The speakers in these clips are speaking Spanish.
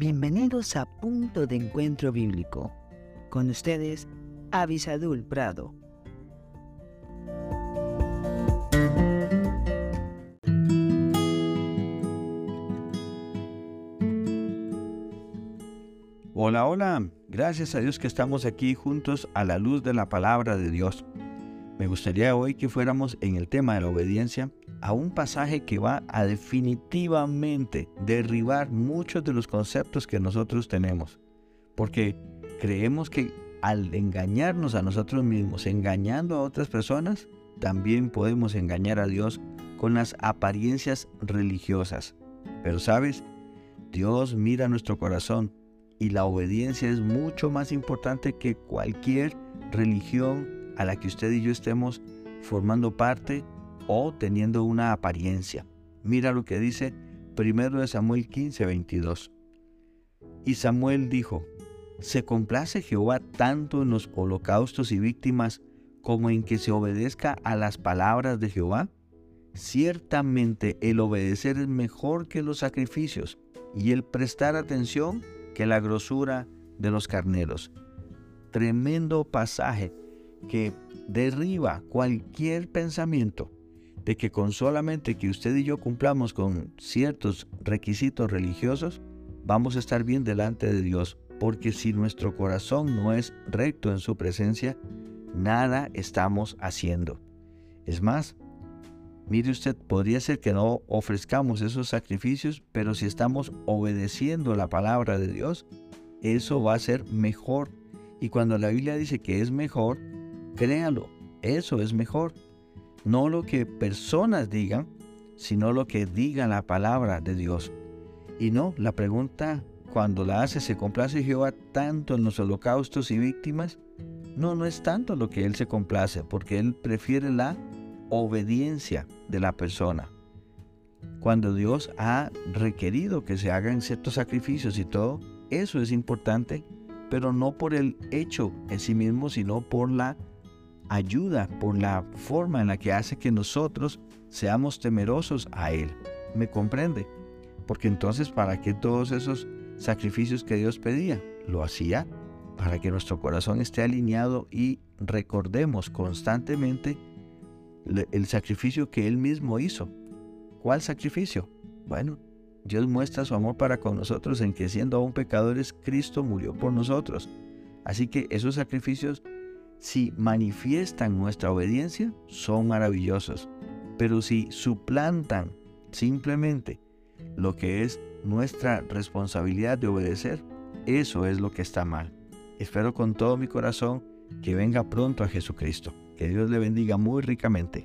Bienvenidos a Punto de Encuentro Bíblico. Con ustedes, Avisadul Prado. Hola, hola. Gracias a Dios que estamos aquí juntos a la luz de la palabra de Dios. Me gustaría hoy que fuéramos en el tema de la obediencia a un pasaje que va a definitivamente derribar muchos de los conceptos que nosotros tenemos. Porque creemos que al engañarnos a nosotros mismos, engañando a otras personas, también podemos engañar a Dios con las apariencias religiosas. Pero sabes, Dios mira nuestro corazón y la obediencia es mucho más importante que cualquier religión a la que usted y yo estemos formando parte o teniendo una apariencia. Mira lo que dice primero de Samuel 15, 22. Y Samuel dijo, ¿se complace Jehová tanto en los holocaustos y víctimas como en que se obedezca a las palabras de Jehová? Ciertamente el obedecer es mejor que los sacrificios y el prestar atención que la grosura de los carneros. Tremendo pasaje que derriba cualquier pensamiento de que con solamente que usted y yo cumplamos con ciertos requisitos religiosos, vamos a estar bien delante de Dios. Porque si nuestro corazón no es recto en su presencia, nada estamos haciendo. Es más, mire usted, podría ser que no ofrezcamos esos sacrificios, pero si estamos obedeciendo la palabra de Dios, eso va a ser mejor. Y cuando la Biblia dice que es mejor, Créalo, eso es mejor. No lo que personas digan, sino lo que diga la palabra de Dios. Y no, la pregunta cuando la hace, ¿se complace Jehová tanto en los holocaustos y víctimas? No, no es tanto lo que Él se complace, porque Él prefiere la obediencia de la persona. Cuando Dios ha requerido que se hagan ciertos sacrificios y todo, eso es importante, pero no por el hecho en sí mismo, sino por la ayuda por la forma en la que hace que nosotros seamos temerosos a Él. ¿Me comprende? Porque entonces, ¿para qué todos esos sacrificios que Dios pedía? Lo hacía para que nuestro corazón esté alineado y recordemos constantemente el sacrificio que Él mismo hizo. ¿Cuál sacrificio? Bueno, Dios muestra su amor para con nosotros en que siendo aún pecadores, Cristo murió por nosotros. Así que esos sacrificios si manifiestan nuestra obediencia, son maravillosos. Pero si suplantan simplemente lo que es nuestra responsabilidad de obedecer, eso es lo que está mal. Espero con todo mi corazón que venga pronto a Jesucristo. Que Dios le bendiga muy ricamente.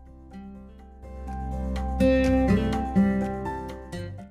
Thank you.